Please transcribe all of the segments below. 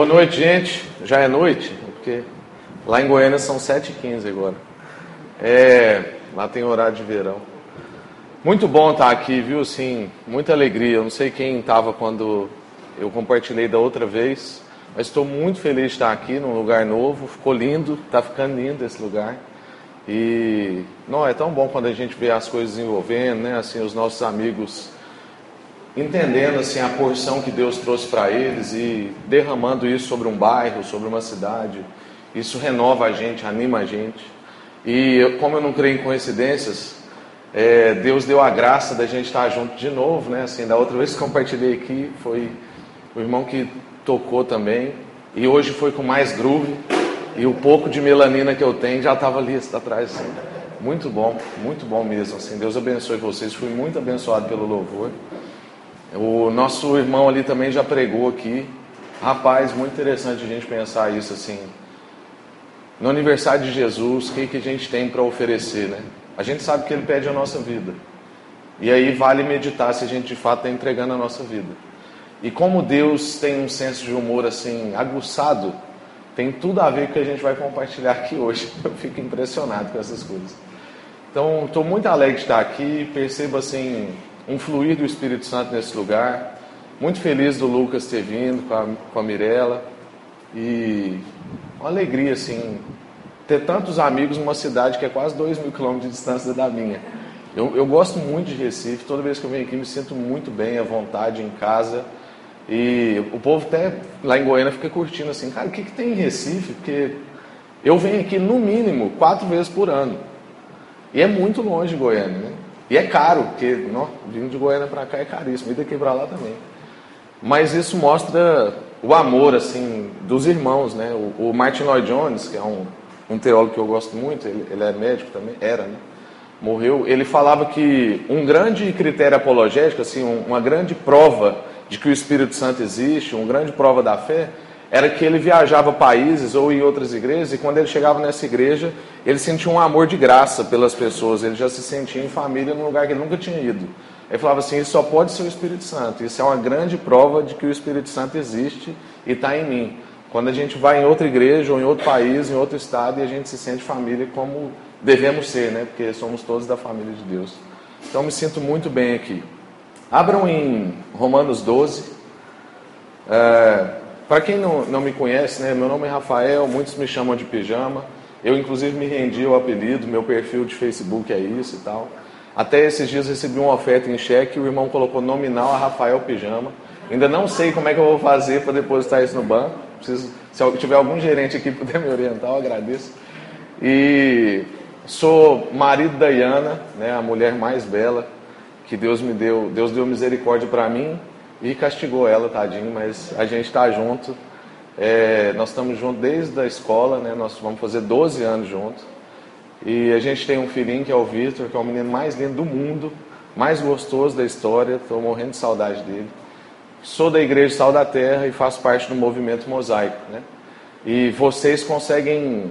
Boa noite, gente. Já é noite? Porque lá em Goiânia são 7h15 agora. É, lá tem horário de verão. Muito bom estar aqui, viu? Sim, muita alegria. Eu não sei quem estava quando eu compartilhei da outra vez, mas estou muito feliz de estar aqui num lugar novo. Ficou lindo, está ficando lindo esse lugar. E não é tão bom quando a gente vê as coisas envolvendo, né? Assim, os nossos amigos entendendo assim a porção que Deus trouxe para eles e derramando isso sobre um bairro, sobre uma cidade. Isso renova a gente, anima a gente. E como eu não creio em coincidências, é, Deus deu a graça da gente estar junto de novo, né? Assim, da outra vez que compartilhei aqui foi o irmão que tocou também e hoje foi com mais groove e o pouco de melanina que eu tenho já estava ali atrás. Assim. Muito bom, muito bom mesmo. Assim, Deus abençoe vocês. Fui muito abençoado pelo louvor. O nosso irmão ali também já pregou aqui. Rapaz, muito interessante a gente pensar isso assim. No aniversário de Jesus, o que, que a gente tem para oferecer, né? A gente sabe que Ele pede a nossa vida. E aí vale meditar se a gente de fato está entregando a nossa vida. E como Deus tem um senso de humor assim aguçado, tem tudo a ver com o que a gente vai compartilhar aqui hoje. Eu fico impressionado com essas coisas. Então, estou muito alegre de estar aqui. Percebo assim um fluir do Espírito Santo nesse lugar. Muito feliz do Lucas ter vindo com a, com a Mirella. E uma alegria, assim, ter tantos amigos numa cidade que é quase 2 mil quilômetros de distância da minha. Eu, eu gosto muito de Recife, toda vez que eu venho aqui me sinto muito bem, à vontade, em casa. E o povo até lá em Goiânia fica curtindo assim, cara, o que, que tem em Recife? Porque eu venho aqui no mínimo quatro vezes por ano. E é muito longe de Goiânia, né? E é caro, porque não, vindo de Goiânia para cá é caríssimo, e daqui para lá também. Mas isso mostra o amor assim dos irmãos, né? O, o Martin Lloyd Jones, que é um, um teólogo que eu gosto muito, ele, ele é médico também, era, né? Morreu. Ele falava que um grande critério apologético, assim, uma grande prova de que o Espírito Santo existe, uma grande prova da fé, era que ele viajava países ou em outras igrejas e quando ele chegava nessa igreja, ele sentia um amor de graça pelas pessoas, ele já se sentia em família num lugar que ele nunca tinha ido. Ele falava assim: Isso só pode ser o Espírito Santo. Isso é uma grande prova de que o Espírito Santo existe e está em mim. Quando a gente vai em outra igreja ou em outro país, em outro estado, e a gente se sente família como devemos ser, né? Porque somos todos da família de Deus. Então me sinto muito bem aqui. Abram em Romanos 12. É, para quem não, não me conhece, né, meu nome é Rafael, muitos me chamam de pijama. Eu, inclusive, me rendi ao apelido, meu perfil de Facebook é isso e tal. Até esses dias recebi uma oferta em cheque e o irmão colocou nominal a Rafael Pijama. Ainda não sei como é que eu vou fazer para depositar isso no banco. Preciso, se tiver algum gerente aqui puder me orientar, eu agradeço. E sou marido da Iana, né, a mulher mais bela que Deus me deu. Deus deu misericórdia para mim e castigou ela, tadinho, mas a gente está junto. É, nós estamos juntos desde a escola, né? Nós vamos fazer 12 anos juntos. E a gente tem um filhinho que é o Victor, que é o menino mais lindo do mundo, mais gostoso da história. Estou morrendo de saudade dele. Sou da Igreja Sal da Terra e faço parte do movimento mosaico, né? E vocês conseguem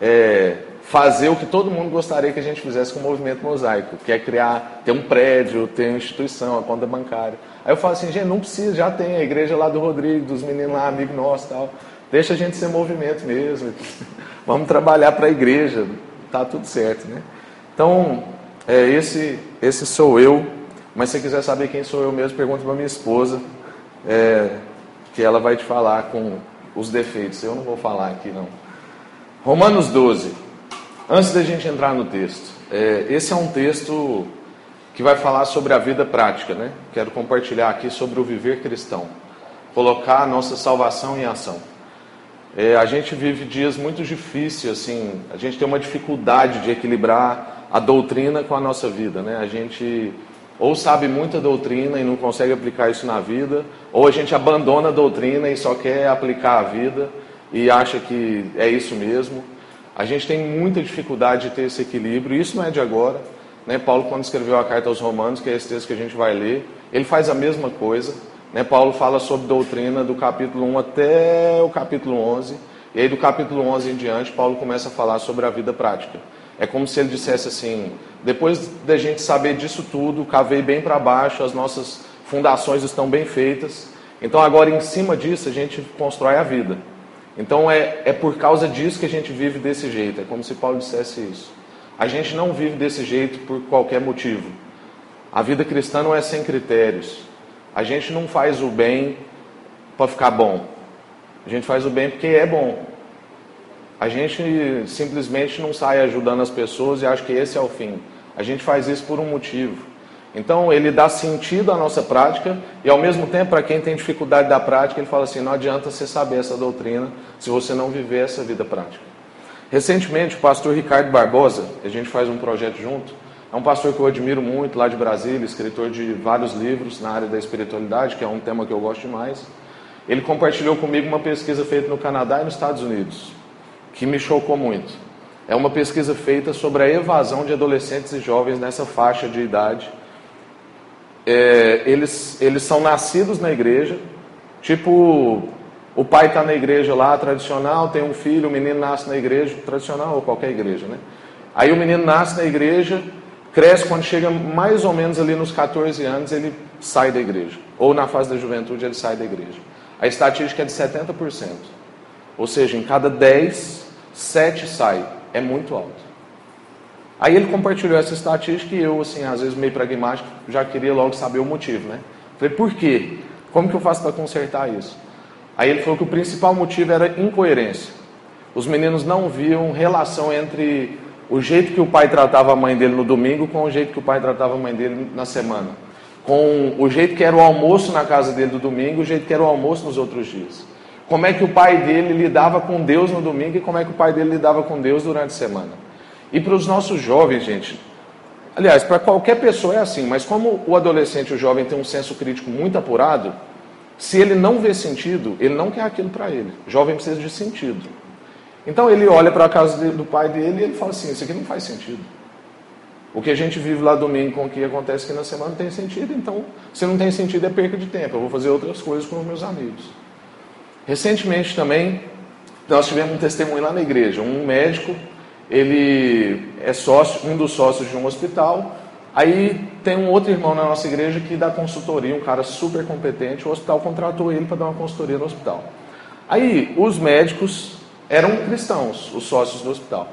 é, fazer o que todo mundo gostaria que a gente fizesse com o movimento mosaico, que é criar, ter um prédio, ter uma instituição, a conta bancária. Aí eu falo assim, gente, não precisa, já tem a igreja lá do Rodrigo, dos meninos lá, amigo nosso tal. Deixa a gente ser movimento mesmo. Vamos trabalhar para a igreja, tá tudo certo, né? Então, é, esse, esse sou eu, mas se você quiser saber quem sou eu mesmo, pergunta para minha esposa, é, que ela vai te falar com os defeitos. Eu não vou falar aqui, não. Romanos 12. Antes da gente entrar no texto, é, esse é um texto que vai falar sobre a vida prática, né? Quero compartilhar aqui sobre o viver cristão, colocar a nossa salvação em ação. É, a gente vive dias muito difíceis, assim, a gente tem uma dificuldade de equilibrar a doutrina com a nossa vida, né? A gente ou sabe muita doutrina e não consegue aplicar isso na vida, ou a gente abandona a doutrina e só quer aplicar a vida e acha que é isso mesmo. A gente tem muita dificuldade de ter esse equilíbrio, e isso não é de agora. Né? Paulo, quando escreveu a carta aos Romanos, que é esse texto que a gente vai ler, ele faz a mesma coisa. Né? Paulo fala sobre doutrina do capítulo 1 até o capítulo 11, e aí do capítulo 11 em diante, Paulo começa a falar sobre a vida prática. É como se ele dissesse assim: depois da gente saber disso tudo, cavei bem para baixo, as nossas fundações estão bem feitas, Então agora em cima disso a gente constrói a vida. Então é, é por causa disso que a gente vive desse jeito. É como se Paulo dissesse isso. A gente não vive desse jeito por qualquer motivo. A vida cristã não é sem critérios. A gente não faz o bem para ficar bom. A gente faz o bem porque é bom. A gente simplesmente não sai ajudando as pessoas e acha que esse é o fim. A gente faz isso por um motivo. Então ele dá sentido à nossa prática e ao mesmo tempo para quem tem dificuldade da prática ele fala assim: não adianta você saber essa doutrina se você não viver essa vida prática. Recentemente o pastor Ricardo Barbosa, a gente faz um projeto junto, é um pastor que eu admiro muito lá de Brasília, escritor de vários livros na área da espiritualidade, que é um tema que eu gosto demais. Ele compartilhou comigo uma pesquisa feita no Canadá e nos Estados Unidos, que me chocou muito. É uma pesquisa feita sobre a evasão de adolescentes e jovens nessa faixa de idade é, eles, eles são nascidos na igreja, tipo, o pai está na igreja lá, tradicional, tem um filho, o menino nasce na igreja, tradicional ou qualquer igreja, né? Aí o menino nasce na igreja, cresce, quando chega mais ou menos ali nos 14 anos, ele sai da igreja. Ou na fase da juventude, ele sai da igreja. A estatística é de 70%. Ou seja, em cada 10, 7 sai. É muito alto. Aí ele compartilhou essa estatística e eu, assim, às vezes meio pragmático, já queria logo saber o motivo, né? Falei, por quê? Como que eu faço para consertar isso? Aí ele falou que o principal motivo era incoerência. Os meninos não viam relação entre o jeito que o pai tratava a mãe dele no domingo com o jeito que o pai tratava a mãe dele na semana. Com o jeito que era o almoço na casa dele do domingo e o jeito que era o almoço nos outros dias. Como é que o pai dele lidava com Deus no domingo e como é que o pai dele lidava com Deus durante a semana. E para os nossos jovens, gente, aliás, para qualquer pessoa é assim, mas como o adolescente e o jovem tem um senso crítico muito apurado, se ele não vê sentido, ele não quer aquilo para ele. Jovem precisa de sentido. Então ele olha para a casa do pai dele e ele fala assim: Isso aqui não faz sentido. O que a gente vive lá domingo com o que acontece aqui na semana não tem sentido, então se não tem sentido é perca de tempo. Eu vou fazer outras coisas com os meus amigos. Recentemente também nós tivemos um testemunho lá na igreja. Um médico ele é sócio, um dos sócios de um hospital. Aí tem um outro irmão na nossa igreja que dá consultoria, um cara super competente. O hospital contratou ele para dar uma consultoria no hospital. Aí os médicos eram cristãos, os sócios do hospital.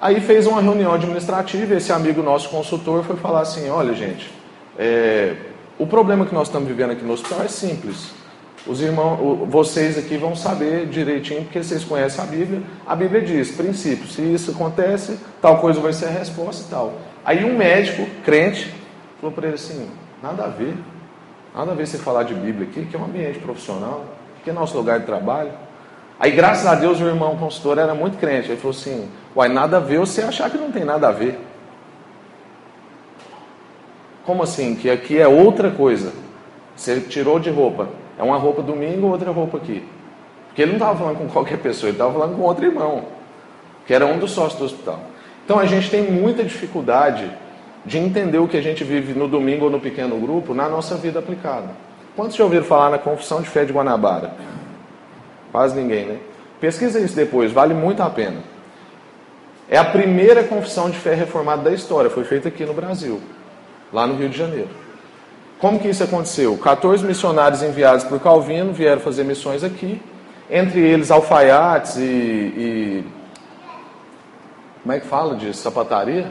Aí fez uma reunião administrativa. Esse amigo nosso consultor foi falar assim: olha, gente, é, o problema que nós estamos vivendo aqui no hospital é simples. Os irmãos, vocês aqui vão saber direitinho, porque vocês conhecem a Bíblia. A Bíblia diz, princípio, se isso acontece, tal coisa vai ser a resposta e tal. Aí um médico, crente, falou para ele assim, nada a ver. Nada a ver você falar de Bíblia aqui, que é um ambiente profissional, que é nosso lugar de trabalho. Aí, graças a Deus, o irmão consultor era muito crente. Ele falou assim: Uai, nada a ver você achar que não tem nada a ver. Como assim? Que aqui é outra coisa. Você tirou de roupa. É uma roupa domingo, outra roupa aqui. Porque ele não estava falando com qualquer pessoa, ele estava falando com outro irmão, que era um dos sócios do hospital. Então a gente tem muita dificuldade de entender o que a gente vive no domingo ou no pequeno grupo na nossa vida aplicada. Quantos já ouviram falar na Confissão de Fé de Guanabara? Quase ninguém, né? Pesquisa isso depois, vale muito a pena. É a primeira confissão de fé reformada da história, foi feita aqui no Brasil, lá no Rio de Janeiro. Como que isso aconteceu? 14 missionários enviados por Calvino vieram fazer missões aqui, entre eles alfaiates e, e como é que fala de sapataria?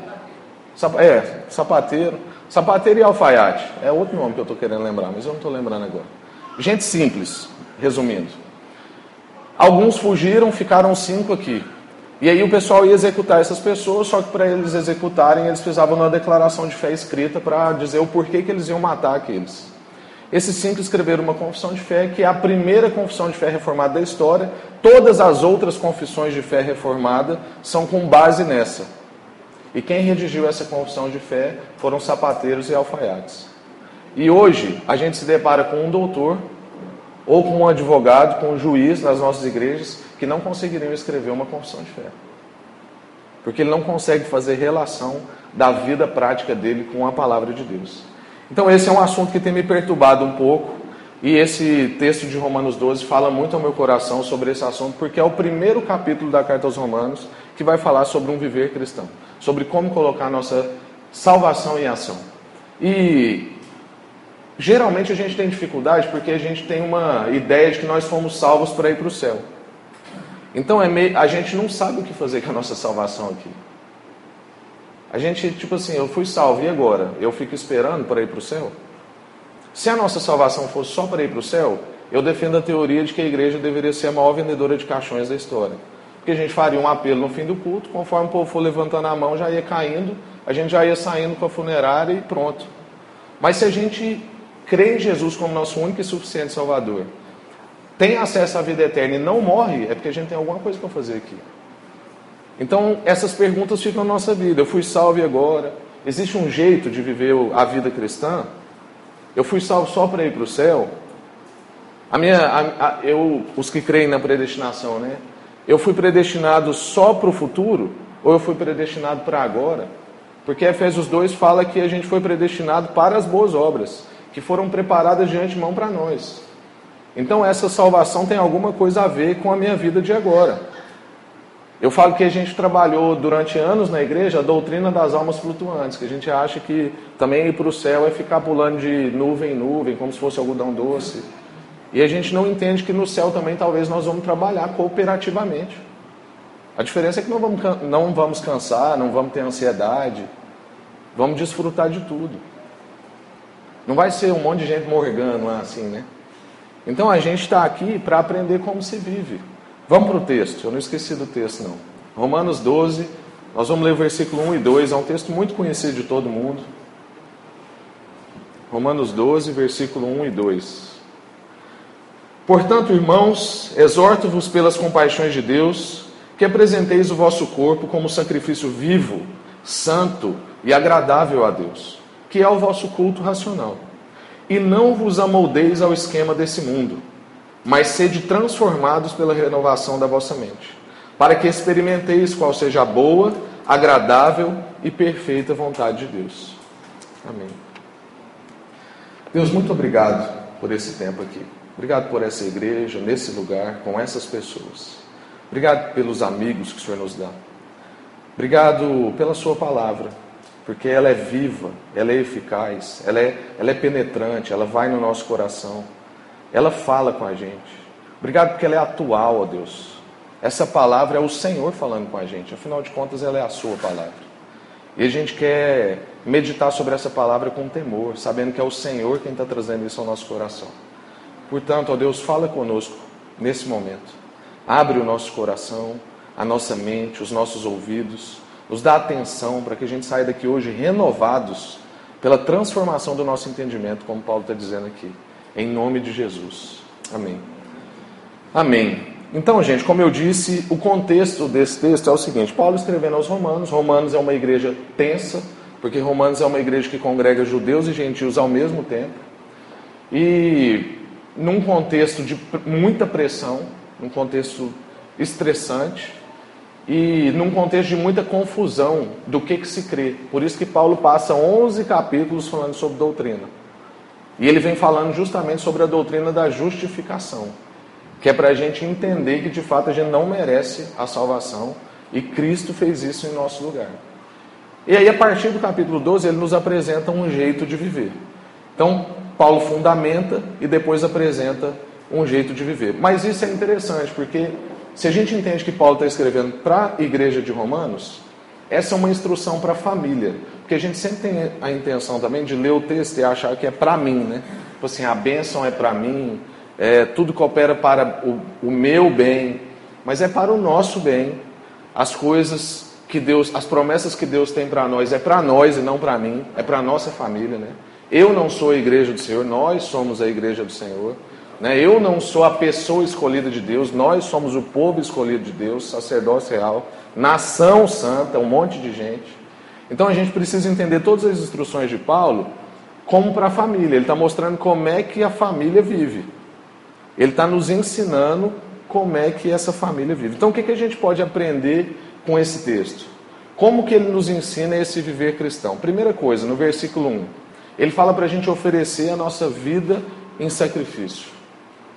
É, sapateiro. Sapateiro e alfaiate. É outro nome que eu estou querendo lembrar, mas eu não estou lembrando agora. Gente simples, resumindo. Alguns fugiram, ficaram cinco aqui. E aí o pessoal ia executar essas pessoas, só que para eles executarem, eles precisavam de uma declaração de fé escrita para dizer o porquê que eles iam matar aqueles. Esses cinco escreveram uma confissão de fé, que é a primeira confissão de fé reformada da história. Todas as outras confissões de fé reformada são com base nessa. E quem redigiu essa confissão de fé foram sapateiros e alfaiates. E hoje a gente se depara com um doutor, ou com um advogado, com um juiz nas nossas igrejas, que não conseguiriam escrever uma confissão de fé. Porque ele não consegue fazer relação da vida prática dele com a palavra de Deus. Então, esse é um assunto que tem me perturbado um pouco. E esse texto de Romanos 12 fala muito ao meu coração sobre esse assunto, porque é o primeiro capítulo da carta aos Romanos que vai falar sobre um viver cristão, sobre como colocar nossa salvação em ação. E geralmente a gente tem dificuldade porque a gente tem uma ideia de que nós fomos salvos para ir para o céu. Então é meio, a gente não sabe o que fazer com a nossa salvação aqui. A gente, tipo assim, eu fui salvo, e agora? Eu fico esperando para ir para o céu? Se a nossa salvação fosse só para ir para o céu, eu defendo a teoria de que a igreja deveria ser a maior vendedora de caixões da história. Porque a gente faria um apelo no fim do culto, conforme o povo for levantando a mão, já ia caindo, a gente já ia saindo com a funerária e pronto. Mas se a gente crê em Jesus como nosso único e suficiente Salvador, tem acesso à vida eterna e não morre, é porque a gente tem alguma coisa para fazer aqui. Então, essas perguntas ficam na nossa vida. Eu fui salvo agora? Existe um jeito de viver a vida cristã? Eu fui salvo só para ir para o céu? A minha, a, a, eu, os que creem na predestinação, né? Eu fui predestinado só para o futuro ou eu fui predestinado para agora? Porque Efésios 2 fala que a gente foi predestinado para as boas obras, que foram preparadas de antemão para nós. Então essa salvação tem alguma coisa a ver com a minha vida de agora. Eu falo que a gente trabalhou durante anos na igreja a doutrina das almas flutuantes, que a gente acha que também ir para o céu é ficar pulando de nuvem em nuvem, como se fosse algodão doce. E a gente não entende que no céu também talvez nós vamos trabalhar cooperativamente. A diferença é que não vamos, não vamos cansar, não vamos ter ansiedade, vamos desfrutar de tudo. Não vai ser um monte de gente morgando assim, né? Então a gente está aqui para aprender como se vive. Vamos para o texto, eu não esqueci do texto não. Romanos 12, nós vamos ler o versículo 1 e 2, é um texto muito conhecido de todo mundo. Romanos 12, versículo 1 e 2. Portanto, irmãos, exorto-vos pelas compaixões de Deus, que apresenteis o vosso corpo como sacrifício vivo, santo e agradável a Deus, que é o vosso culto racional. E não vos amoldeis ao esquema desse mundo mas sede transformados pela renovação da vossa mente, para que experimenteis qual seja a boa, agradável e perfeita vontade de Deus. Amém. Deus, muito obrigado por esse tempo aqui. Obrigado por essa igreja, nesse lugar, com essas pessoas. Obrigado pelos amigos que o Senhor nos dá. Obrigado pela Sua palavra, porque ela é viva, ela é eficaz, ela é, ela é penetrante, ela vai no nosso coração. Ela fala com a gente. Obrigado porque ela é atual, ó Deus. Essa palavra é o Senhor falando com a gente. Afinal de contas, ela é a sua palavra. E a gente quer meditar sobre essa palavra com temor, sabendo que é o Senhor quem está trazendo isso ao nosso coração. Portanto, ó Deus, fala conosco nesse momento. Abre o nosso coração, a nossa mente, os nossos ouvidos. Nos dá atenção para que a gente saia daqui hoje renovados pela transformação do nosso entendimento, como Paulo está dizendo aqui. Em nome de Jesus. Amém. Amém. Então, gente, como eu disse, o contexto desse texto é o seguinte: Paulo escrevendo aos Romanos. Romanos é uma igreja tensa, porque Romanos é uma igreja que congrega judeus e gentios ao mesmo tempo. E num contexto de muita pressão, num contexto estressante e num contexto de muita confusão do que, que se crê. Por isso que Paulo passa 11 capítulos falando sobre doutrina. E ele vem falando justamente sobre a doutrina da justificação, que é para a gente entender que de fato a gente não merece a salvação e Cristo fez isso em nosso lugar. E aí, a partir do capítulo 12, ele nos apresenta um jeito de viver. Então, Paulo fundamenta e depois apresenta um jeito de viver. Mas isso é interessante, porque se a gente entende que Paulo está escrevendo para a igreja de Romanos, essa é uma instrução para a família. Porque a gente sempre tem a intenção também de ler o texto e achar que é para mim, né? Tipo assim, a bênção é para mim, é, tudo coopera para o, o meu bem, mas é para o nosso bem. As coisas que Deus, as promessas que Deus tem para nós é para nós e não para mim, é para a nossa família, né? Eu não sou a igreja do Senhor, nós somos a igreja do Senhor. Né? Eu não sou a pessoa escolhida de Deus, nós somos o povo escolhido de Deus, sacerdócio real, nação santa, um monte de gente. Então a gente precisa entender todas as instruções de Paulo como para a família. Ele está mostrando como é que a família vive. Ele está nos ensinando como é que essa família vive. Então o que, que a gente pode aprender com esse texto? Como que ele nos ensina esse viver cristão? Primeira coisa, no versículo 1, ele fala para a gente oferecer a nossa vida em sacrifício.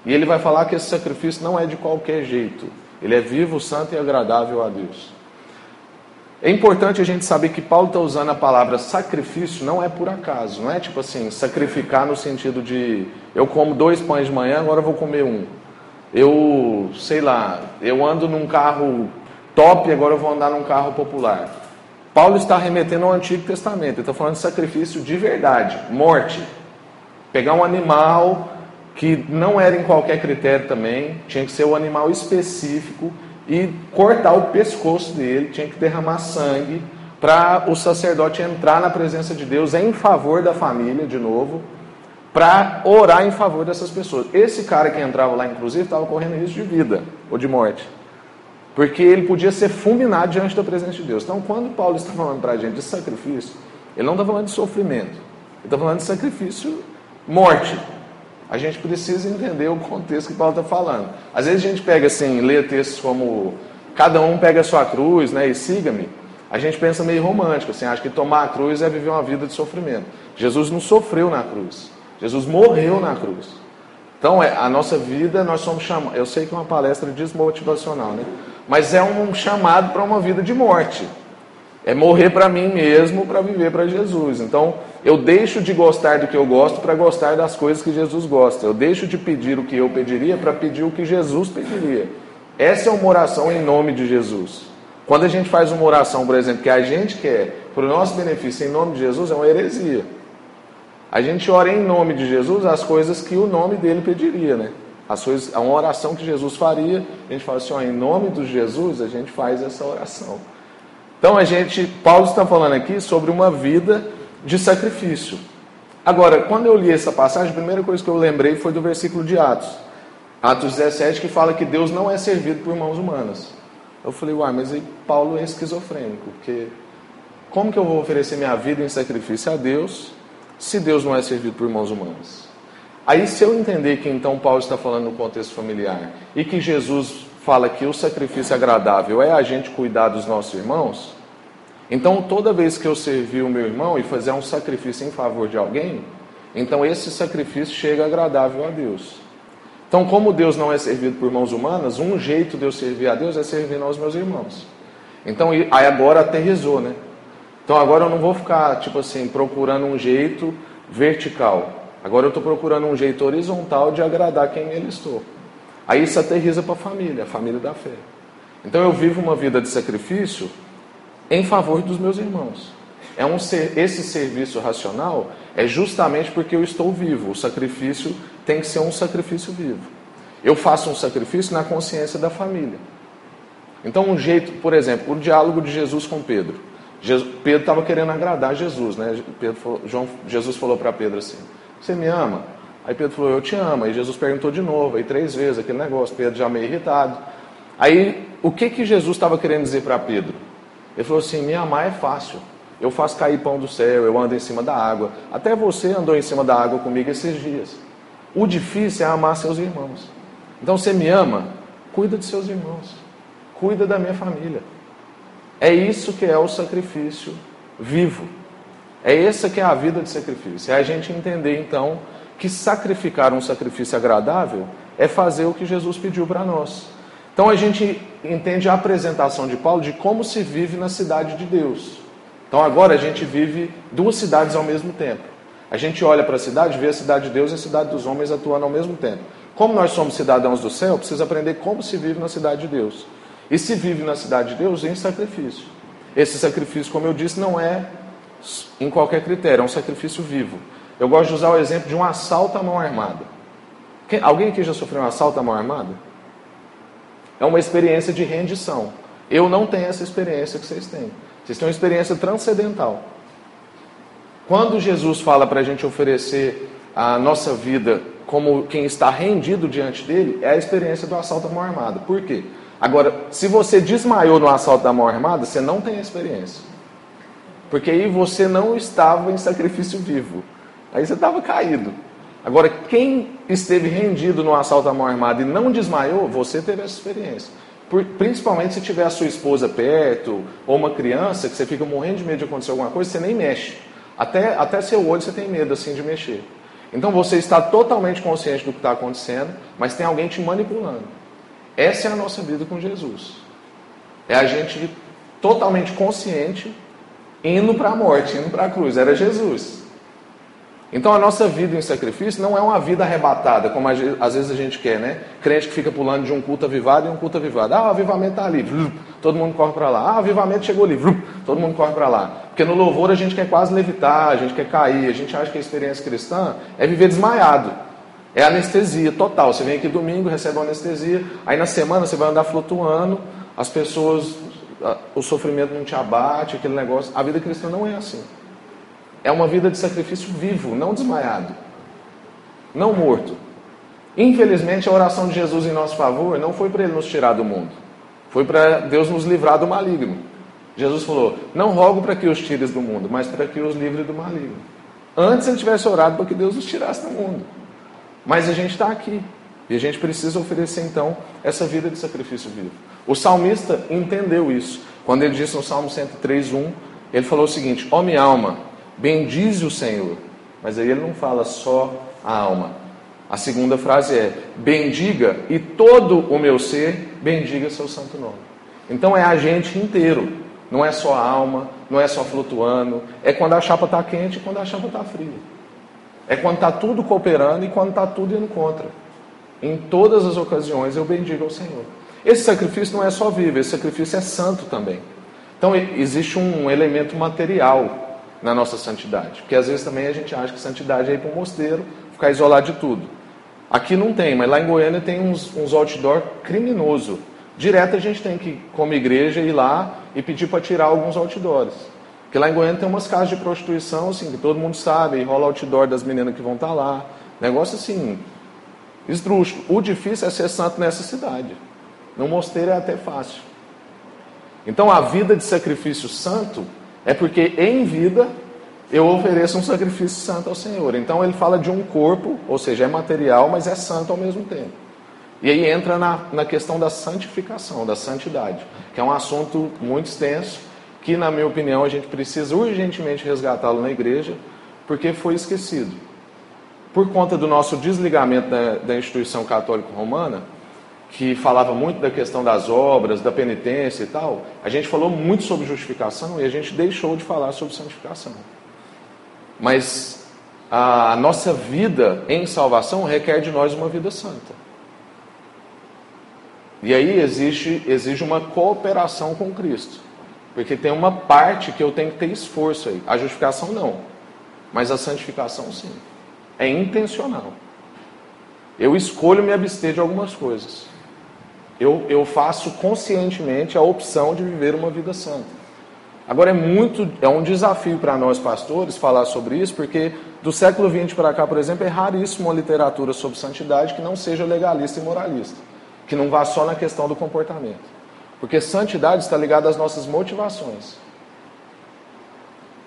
E ele vai falar que esse sacrifício não é de qualquer jeito. Ele é vivo, santo e agradável a Deus. É importante a gente saber que Paulo está usando a palavra sacrifício não é por acaso, não é tipo assim, sacrificar no sentido de eu como dois pães de manhã, agora vou comer um. Eu, sei lá, eu ando num carro top, agora eu vou andar num carro popular. Paulo está remetendo ao Antigo Testamento, ele está falando de sacrifício de verdade, morte. Pegar um animal que não era em qualquer critério também, tinha que ser um animal específico e cortar o pescoço dele, tinha que derramar sangue para o sacerdote entrar na presença de Deus em favor da família, de novo, para orar em favor dessas pessoas. Esse cara que entrava lá, inclusive, estava correndo risco de vida ou de morte, porque ele podia ser fulminado diante da presença de Deus. Então, quando Paulo está falando para a gente de sacrifício, ele não está falando de sofrimento, ele está falando de sacrifício, morte. A gente precisa entender o contexto que Paulo está falando. Às vezes a gente pega assim, lê textos como cada um pega a sua cruz, né, e siga-me. A gente pensa meio romântico, assim, acha que tomar a cruz é viver uma vida de sofrimento. Jesus não sofreu na cruz. Jesus morreu na cruz. Então, é, a nossa vida, nós somos chamados. Eu sei que é uma palestra desmotivacional, né? Mas é um chamado para uma vida de morte. É morrer para mim mesmo para viver para Jesus. Então, eu deixo de gostar do que eu gosto para gostar das coisas que Jesus gosta. Eu deixo de pedir o que eu pediria para pedir o que Jesus pediria. Essa é uma oração em nome de Jesus. Quando a gente faz uma oração, por exemplo, que a gente quer para o nosso benefício em nome de Jesus, é uma heresia. A gente ora em nome de Jesus as coisas que o nome dele pediria, né? As coisas, uma oração que Jesus faria, a gente fala assim, ó, em nome de Jesus, a gente faz essa oração. Então a gente, Paulo está falando aqui sobre uma vida de sacrifício. Agora, quando eu li essa passagem, a primeira coisa que eu lembrei foi do versículo de Atos. Atos 17, que fala que Deus não é servido por mãos humanas. Eu falei, uai, mas aí Paulo é esquizofrênico, porque como que eu vou oferecer minha vida em sacrifício a Deus se Deus não é servido por mãos humanas? Aí, se eu entender que então Paulo está falando no contexto familiar e que Jesus fala que o sacrifício agradável é a gente cuidar dos nossos irmãos, então toda vez que eu servir o meu irmão e fazer um sacrifício em favor de alguém, então esse sacrifício chega agradável a Deus. Então, como Deus não é servido por mãos humanas, um jeito de eu servir a Deus é servindo aos meus irmãos. Então, aí agora aterrizou, né? Então, agora eu não vou ficar, tipo assim, procurando um jeito vertical. Agora eu estou procurando um jeito horizontal de agradar quem ele estou. Aí isso aterriza para a família, a família da fé. Então eu vivo uma vida de sacrifício em favor dos meus irmãos. É um ser, esse serviço racional é justamente porque eu estou vivo. O sacrifício tem que ser um sacrifício vivo. Eu faço um sacrifício na consciência da família. Então, um jeito, por exemplo, o diálogo de Jesus com Pedro. Jesus, Pedro estava querendo agradar Jesus, né? Pedro João, Jesus falou para Pedro assim: Você me ama? Aí Pedro falou, eu te amo. Aí Jesus perguntou de novo, aí três vezes aquele negócio, Pedro já meio irritado. Aí, o que que Jesus estava querendo dizer para Pedro? Ele falou assim, me amar é fácil. Eu faço cair pão do céu, eu ando em cima da água. Até você andou em cima da água comigo esses dias. O difícil é amar seus irmãos. Então, você me ama? Cuida de seus irmãos. Cuida da minha família. É isso que é o sacrifício vivo. É essa que é a vida de sacrifício. É a gente entender, então, que sacrificar um sacrifício agradável é fazer o que Jesus pediu para nós. Então a gente entende a apresentação de Paulo de como se vive na cidade de Deus. Então agora a gente vive duas cidades ao mesmo tempo. A gente olha para a cidade, vê a cidade de Deus e a cidade dos homens atuando ao mesmo tempo. Como nós somos cidadãos do céu, precisa aprender como se vive na cidade de Deus. E se vive na cidade de Deus em sacrifício. Esse sacrifício, como eu disse, não é em qualquer critério, é um sacrifício vivo. Eu gosto de usar o exemplo de um assalto à mão armada. Alguém aqui já sofreu um assalto à mão armada? É uma experiência de rendição. Eu não tenho essa experiência que vocês têm. Vocês têm uma experiência transcendental. Quando Jesus fala para a gente oferecer a nossa vida como quem está rendido diante dele, é a experiência do assalto à mão armada. Por quê? Agora, se você desmaiou no assalto da mão armada, você não tem a experiência. Porque aí você não estava em sacrifício vivo. Aí você estava caído. Agora, quem esteve rendido no assalto à mão armada e não desmaiou, você teve essa experiência. Por, principalmente se tiver a sua esposa perto, ou uma criança, que você fica morrendo de medo de acontecer alguma coisa, você nem mexe. Até, até seu olho você tem medo assim de mexer. Então você está totalmente consciente do que está acontecendo, mas tem alguém te manipulando. Essa é a nossa vida com Jesus. É a gente totalmente consciente, indo para a morte, indo para a cruz. Era Jesus. Então a nossa vida em sacrifício não é uma vida arrebatada, como às vezes a gente quer, né? Crente que fica pulando de um culto avivado e um culto avivado. Ah, o avivamento está ali, todo mundo corre para lá. Ah, o avivamento chegou ali, todo mundo corre para lá. Porque no louvor a gente quer quase levitar, a gente quer cair, a gente acha que a experiência cristã é viver desmaiado. É anestesia total. Você vem aqui domingo, recebe uma anestesia, aí na semana você vai andar flutuando, as pessoas, o sofrimento não te abate, aquele negócio. A vida cristã não é assim. É uma vida de sacrifício vivo, não desmaiado, não morto. Infelizmente, a oração de Jesus em nosso favor não foi para ele nos tirar do mundo, foi para Deus nos livrar do maligno. Jesus falou: Não rogo para que os tires do mundo, mas para que os livre do maligno. Antes ele tivesse orado para que Deus os tirasse do mundo. Mas a gente está aqui. E a gente precisa oferecer então essa vida de sacrifício vivo. O salmista entendeu isso. Quando ele disse no Salmo 103:1, ele falou o seguinte: Ó oh, minha alma, bendize o Senhor. Mas aí ele não fala só a alma. A segunda frase é: bendiga e todo o meu ser bendiga seu santo nome. Então é a gente inteiro. Não é só a alma, não é só flutuando. É quando a chapa está quente e quando a chapa está fria. É quando está tudo cooperando e quando está tudo indo contra. Em todas as ocasiões eu bendigo ao Senhor. Esse sacrifício não é só vivo, esse sacrifício é santo também. Então existe um elemento material na nossa santidade. Porque às vezes também a gente acha que santidade é ir para um mosteiro, ficar isolado de tudo. Aqui não tem, mas lá em Goiânia tem uns, uns outdoor criminoso. Direto a gente tem que, como igreja, ir lá e pedir para tirar alguns outdoors. Porque lá em Goiânia tem umas casas de prostituição, assim, que todo mundo sabe, e rola outdoor das meninas que vão estar tá lá. Negócio assim, esdrúxulo. O difícil é ser santo nessa cidade. No mosteiro é até fácil. Então a vida de sacrifício santo é porque em vida eu ofereço um sacrifício santo ao Senhor. Então ele fala de um corpo, ou seja, é material, mas é santo ao mesmo tempo. E aí entra na, na questão da santificação, da santidade, que é um assunto muito extenso que, na minha opinião, a gente precisa urgentemente resgatá-lo na igreja, porque foi esquecido. Por conta do nosso desligamento da, da instituição católica romana, que falava muito da questão das obras, da penitência e tal, a gente falou muito sobre justificação e a gente deixou de falar sobre santificação. Mas a nossa vida em salvação requer de nós uma vida santa. E aí existe, exige uma cooperação com Cristo. Porque tem uma parte que eu tenho que ter esforço aí. A justificação não. Mas a santificação sim. É intencional. Eu escolho me abster de algumas coisas. Eu, eu faço conscientemente a opção de viver uma vida santa. Agora é muito, é um desafio para nós pastores falar sobre isso, porque do século XX para cá, por exemplo, é raríssimo uma literatura sobre santidade que não seja legalista e moralista, que não vá só na questão do comportamento. Porque santidade está ligada às nossas motivações.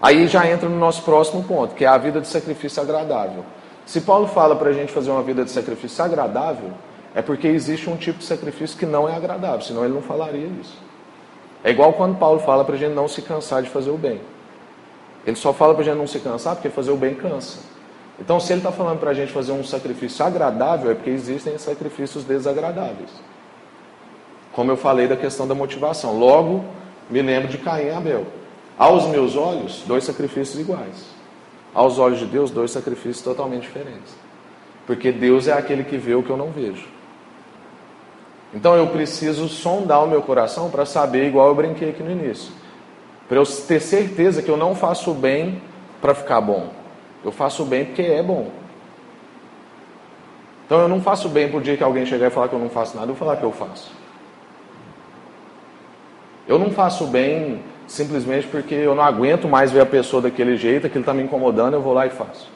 Aí já entra no nosso próximo ponto, que é a vida de sacrifício agradável. Se Paulo fala para a gente fazer uma vida de sacrifício agradável, é porque existe um tipo de sacrifício que não é agradável, senão ele não falaria isso. É igual quando Paulo fala para a gente não se cansar de fazer o bem. Ele só fala para a gente não se cansar porque fazer o bem cansa. Então, se ele está falando para a gente fazer um sacrifício agradável, é porque existem sacrifícios desagradáveis. Como eu falei da questão da motivação. Logo, me lembro de Caim e Abel. Aos meus olhos, dois sacrifícios iguais. Aos olhos de Deus, dois sacrifícios totalmente diferentes. Porque Deus é aquele que vê o que eu não vejo. Então eu preciso sondar o meu coração para saber, igual eu brinquei aqui no início. Para eu ter certeza que eu não faço bem para ficar bom. Eu faço bem porque é bom. Então eu não faço bem por dia que alguém chegar e falar que eu não faço nada, eu falar que eu faço. Eu não faço bem simplesmente porque eu não aguento mais ver a pessoa daquele jeito, aquilo está me incomodando, eu vou lá e faço.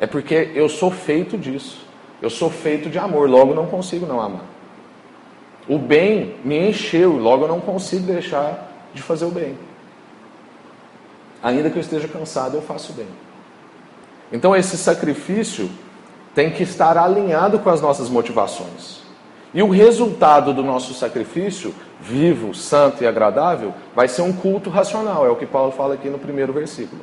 É porque eu sou feito disso. Eu sou feito de amor, logo não consigo não amar. O bem me encheu, logo eu não consigo deixar de fazer o bem. Ainda que eu esteja cansado, eu faço bem. Então esse sacrifício tem que estar alinhado com as nossas motivações. E o resultado do nosso sacrifício, vivo, santo e agradável, vai ser um culto racional, é o que Paulo fala aqui no primeiro versículo.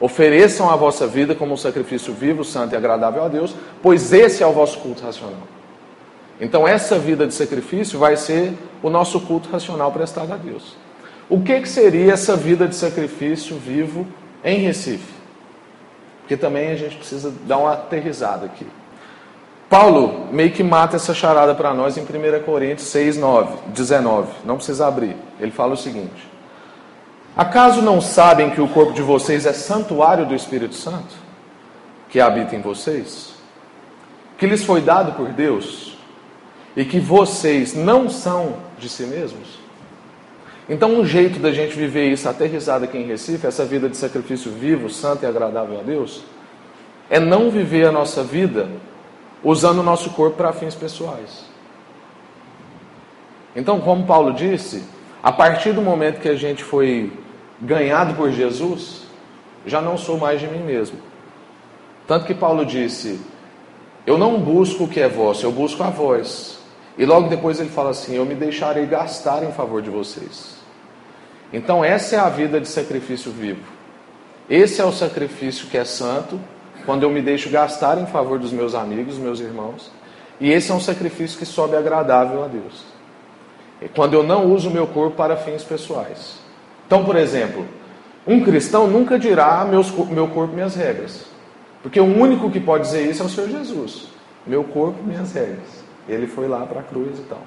Ofereçam a vossa vida como um sacrifício vivo, santo e agradável a Deus, pois esse é o vosso culto racional. Então, essa vida de sacrifício vai ser o nosso culto racional prestado a Deus. O que, que seria essa vida de sacrifício vivo em Recife? Porque também a gente precisa dar uma aterrizada aqui. Paulo meio que mata essa charada para nós em 1 Coríntios 6, 9, 19. Não precisa abrir. Ele fala o seguinte: Acaso não sabem que o corpo de vocês é santuário do Espírito Santo, que habita em vocês? Que lhes foi dado por Deus e que vocês não são de si mesmos? Então, um jeito da gente viver isso aterrizado aqui em Recife, essa vida de sacrifício vivo, santo e agradável a Deus, é não viver a nossa vida usando o nosso corpo para fins pessoais. Então, como Paulo disse, a partir do momento que a gente foi ganhado por Jesus, já não sou mais de mim mesmo. Tanto que Paulo disse: Eu não busco o que é vosso, eu busco a vós. E logo depois ele fala assim: Eu me deixarei gastar em favor de vocês. Então, essa é a vida de sacrifício vivo. Esse é o sacrifício que é santo, quando eu me deixo gastar em favor dos meus amigos, meus irmãos. E esse é um sacrifício que sobe agradável a Deus. É quando eu não uso o meu corpo para fins pessoais. Então, por exemplo, um cristão nunca dirá meus, meu corpo, minhas regras. Porque o único que pode dizer isso é o Senhor Jesus. Meu corpo, minhas regras. Ele foi lá para a cruz e tal.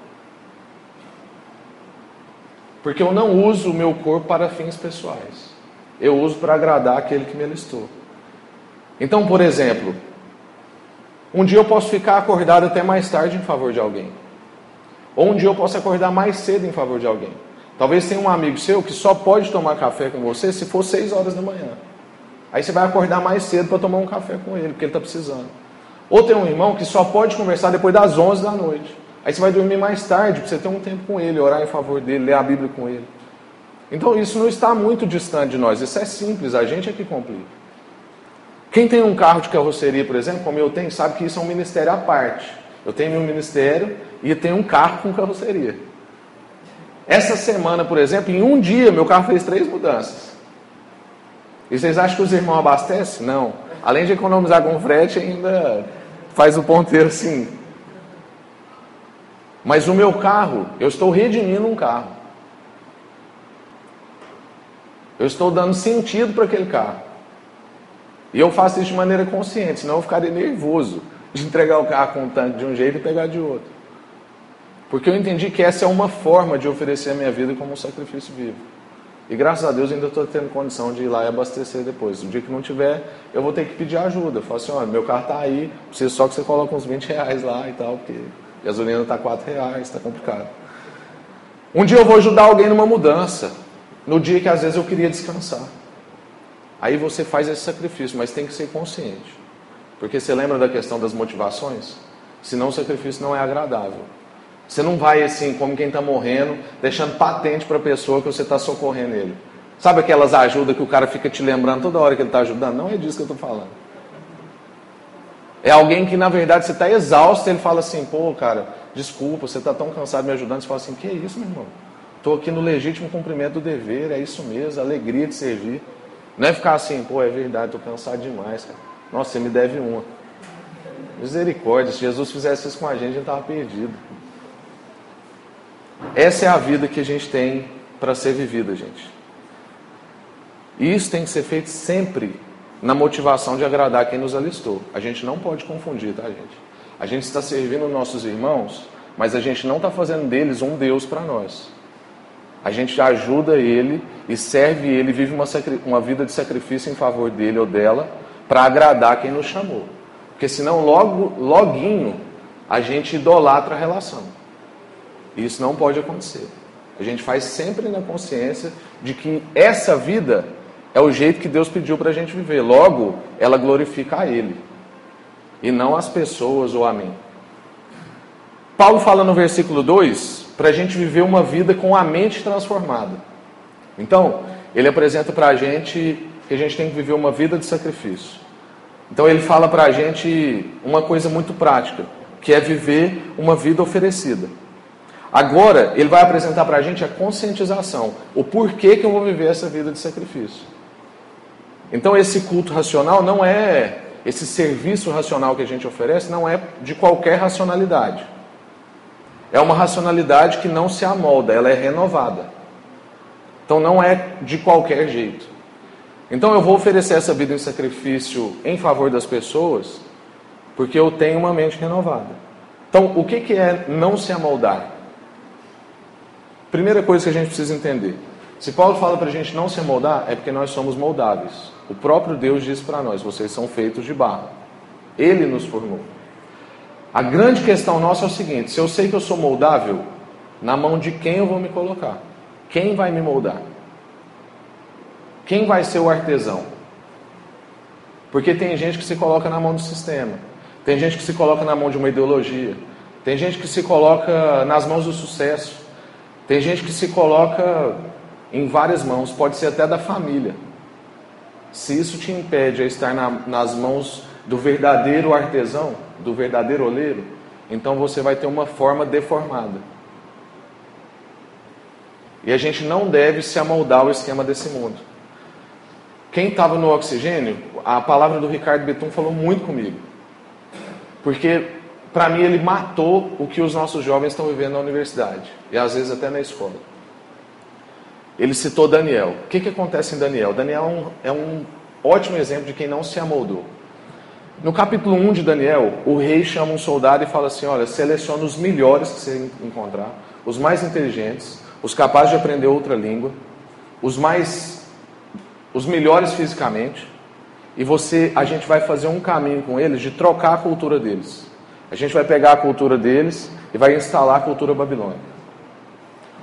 Porque eu não uso o meu corpo para fins pessoais. Eu uso para agradar aquele que me alistou. Então, por exemplo, um dia eu posso ficar acordado até mais tarde em favor de alguém. Ou um dia eu posso acordar mais cedo em favor de alguém. Talvez tenha um amigo seu que só pode tomar café com você se for 6 horas da manhã. Aí você vai acordar mais cedo para tomar um café com ele, porque ele está precisando. Ou tem um irmão que só pode conversar depois das 11 da noite. Aí você vai dormir mais tarde para você ter um tempo com ele, orar em favor dele, ler a Bíblia com ele. Então isso não está muito distante de nós, isso é simples, a gente é que complica. Quem tem um carro de carroceria, por exemplo, como eu tenho, sabe que isso é um ministério à parte. Eu tenho meu ministério e tenho um carro com carroceria. Essa semana, por exemplo, em um dia, meu carro fez três mudanças. E vocês acham que os irmãos abastecem? Não. Além de economizar com frete, ainda faz o ponteiro assim. Mas o meu carro, eu estou redimindo um carro. Eu estou dando sentido para aquele carro. E eu faço isso de maneira consciente, senão eu ficaria nervoso de entregar o carro com um tanque de um jeito e pegar de outro. Porque eu entendi que essa é uma forma de oferecer a minha vida como um sacrifício vivo. E graças a Deus ainda estou tendo condição de ir lá e abastecer depois. No dia que não tiver, eu vou ter que pedir ajuda. Eu falo assim, olha, meu carro está aí, preciso só que você coloque uns 20 reais lá e tal, porque gasolina está 4 reais, está complicado. Um dia eu vou ajudar alguém numa mudança, no dia que às vezes eu queria descansar. Aí você faz esse sacrifício, mas tem que ser consciente. Porque você lembra da questão das motivações? Senão o sacrifício não é agradável. Você não vai assim, como quem está morrendo, deixando patente para a pessoa que você está socorrendo ele. Sabe aquelas ajudas que o cara fica te lembrando toda hora que ele está ajudando? Não é disso que eu estou falando. É alguém que na verdade você está exausto, ele fala assim, pô, cara, desculpa, você está tão cansado me ajudando. Você fala assim, que isso, meu irmão? Estou aqui no legítimo cumprimento do dever, é isso mesmo, alegria de servir. Não é ficar assim, pô, é verdade, estou cansado demais, cara. Nossa, você me deve uma. Misericórdia, se Jesus fizesse isso com a gente, a gente estava perdido. Essa é a vida que a gente tem para ser vivida, gente. E isso tem que ser feito sempre na motivação de agradar quem nos alistou. A gente não pode confundir, tá, gente? A gente está servindo nossos irmãos, mas a gente não está fazendo deles um Deus para nós. A gente ajuda ele e serve ele, vive uma, uma vida de sacrifício em favor dele ou dela, para agradar quem nos chamou. Porque senão, logo, loguinho, a gente idolatra a relação. E isso não pode acontecer. A gente faz sempre na consciência de que essa vida é o jeito que Deus pediu para a gente viver. Logo, ela glorifica a Ele e não as pessoas ou a mim. Paulo fala no versículo 2 para a gente viver uma vida com a mente transformada. Então, ele apresenta para a gente que a gente tem que viver uma vida de sacrifício. Então, ele fala para a gente uma coisa muito prática, que é viver uma vida oferecida. Agora, ele vai apresentar para a gente a conscientização, o porquê que eu vou viver essa vida de sacrifício. Então, esse culto racional não é, esse serviço racional que a gente oferece, não é de qualquer racionalidade. É uma racionalidade que não se amolda, ela é renovada. Então não é de qualquer jeito. Então eu vou oferecer essa vida em sacrifício em favor das pessoas, porque eu tenho uma mente renovada. Então, o que, é não se amoldar? Primeira coisa que a gente precisa entender: se Paulo fala para a gente não se amoldar, é porque nós somos moldáveis. O próprio Deus diz para nós: vocês são feitos de barro. Ele nos formou. A grande questão nossa é o seguinte: se eu sei que eu sou moldável, na mão de quem eu vou me colocar? Quem vai me moldar? Quem vai ser o artesão? Porque tem gente que se coloca na mão do sistema, tem gente que se coloca na mão de uma ideologia, tem gente que se coloca nas mãos do sucesso, tem gente que se coloca em várias mãos, pode ser até da família. Se isso te impede a estar na, nas mãos do verdadeiro artesão, do verdadeiro oleiro, então você vai ter uma forma deformada. E a gente não deve se amoldar ao esquema desse mundo. Quem estava no oxigênio, a palavra do Ricardo Betum falou muito comigo. Porque, para mim, ele matou o que os nossos jovens estão vivendo na universidade. E às vezes até na escola. Ele citou Daniel. O que, que acontece em Daniel? Daniel é um, é um ótimo exemplo de quem não se amoldou. No capítulo 1 de Daniel, o rei chama um soldado e fala assim: Olha, seleciona os melhores que você encontrar, os mais inteligentes, os capazes de aprender outra língua, os mais os melhores fisicamente, e você, a gente vai fazer um caminho com eles de trocar a cultura deles. A gente vai pegar a cultura deles e vai instalar a cultura babilônica.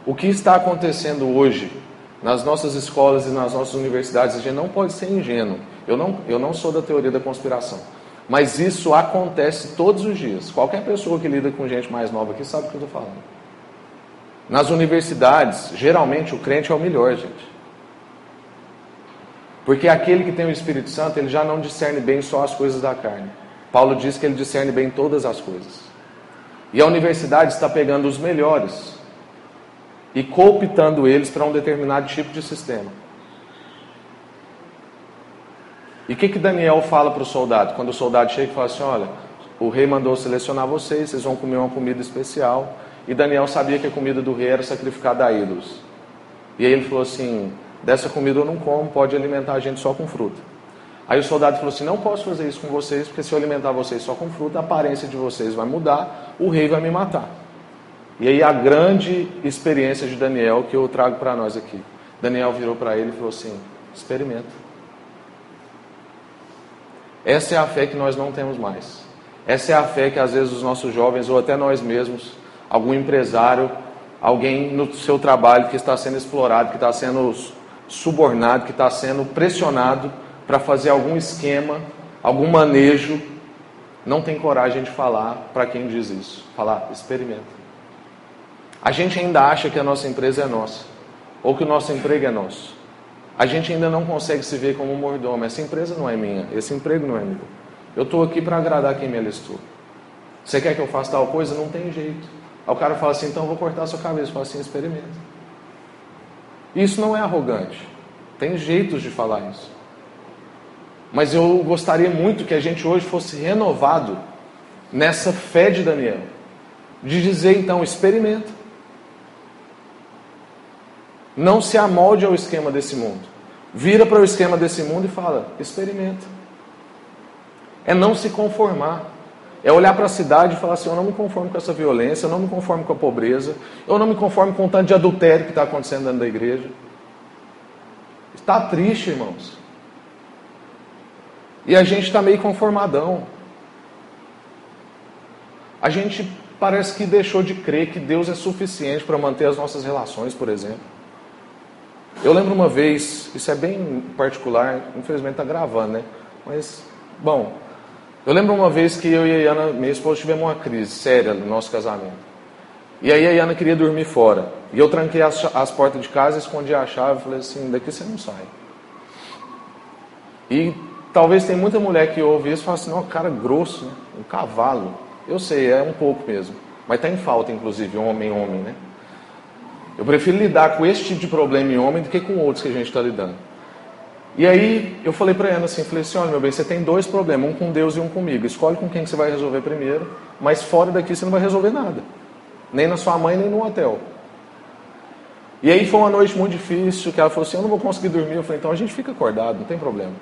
O que está acontecendo hoje nas nossas escolas e nas nossas universidades, a gente não pode ser ingênuo. Eu não, eu não sou da teoria da conspiração. Mas isso acontece todos os dias. Qualquer pessoa que lida com gente mais nova aqui sabe o que eu estou falando. Nas universidades, geralmente o crente é o melhor, gente. Porque aquele que tem o Espírito Santo, ele já não discerne bem só as coisas da carne. Paulo diz que ele discerne bem todas as coisas. E a universidade está pegando os melhores e cooptando eles para um determinado tipo de sistema. E o que, que Daniel fala para o soldado? Quando o soldado chega e fala assim: Olha, o rei mandou selecionar vocês, vocês vão comer uma comida especial. E Daniel sabia que a comida do rei era sacrificada a ídolos. E aí ele falou assim: Dessa comida eu não como, pode alimentar a gente só com fruta. Aí o soldado falou assim: Não posso fazer isso com vocês, porque se eu alimentar vocês só com fruta, a aparência de vocês vai mudar, o rei vai me matar. E aí a grande experiência de Daniel que eu trago para nós aqui. Daniel virou para ele e falou assim: Experimenta. Essa é a fé que nós não temos mais. Essa é a fé que às vezes os nossos jovens, ou até nós mesmos, algum empresário, alguém no seu trabalho que está sendo explorado, que está sendo subornado, que está sendo pressionado para fazer algum esquema, algum manejo, não tem coragem de falar para quem diz isso. Falar, experimenta. A gente ainda acha que a nossa empresa é nossa, ou que o nosso emprego é nosso. A gente ainda não consegue se ver como um mordomo. Essa empresa não é minha, esse emprego não é meu. Eu estou aqui para agradar quem me alistou. Você quer que eu faça tal coisa? Não tem jeito. Aí o cara fala assim, então eu vou cortar a sua cabeça. Fala assim, experimenta. Isso não é arrogante. Tem jeitos de falar isso. Mas eu gostaria muito que a gente hoje fosse renovado nessa fé de Daniel. De dizer então, experimenta. Não se amolde ao esquema desse mundo. Vira para o esquema desse mundo e fala: experimenta. É não se conformar. É olhar para a cidade e falar assim: eu não me conformo com essa violência, eu não me conformo com a pobreza, eu não me conformo com o tanto de adultério que está acontecendo dentro da igreja. Está triste, irmãos. E a gente está meio conformadão. A gente parece que deixou de crer que Deus é suficiente para manter as nossas relações, por exemplo. Eu lembro uma vez, isso é bem particular, infelizmente está gravando, né? Mas, bom, eu lembro uma vez que eu e a Iana, minha esposa, tivemos uma crise séria no nosso casamento. E aí a Iana queria dormir fora. E eu tranquei as, as portas de casa, escondi a chave e falei assim, daqui você não sai. E talvez tem muita mulher que ouve isso e fala assim, não, cara grosso, né? um cavalo. Eu sei, é um pouco mesmo. Mas está em falta, inclusive, homem, homem, né? Eu prefiro lidar com esse tipo de problema em homem do que com outros que a gente está lidando. E aí eu falei para ela assim, falei assim, olha meu bem, você tem dois problemas, um com Deus e um comigo. Escolhe com quem você vai resolver primeiro, mas fora daqui você não vai resolver nada. Nem na sua mãe, nem no hotel. E aí foi uma noite muito difícil, que ela falou assim, eu não vou conseguir dormir. Eu falei, então a gente fica acordado, não tem problema.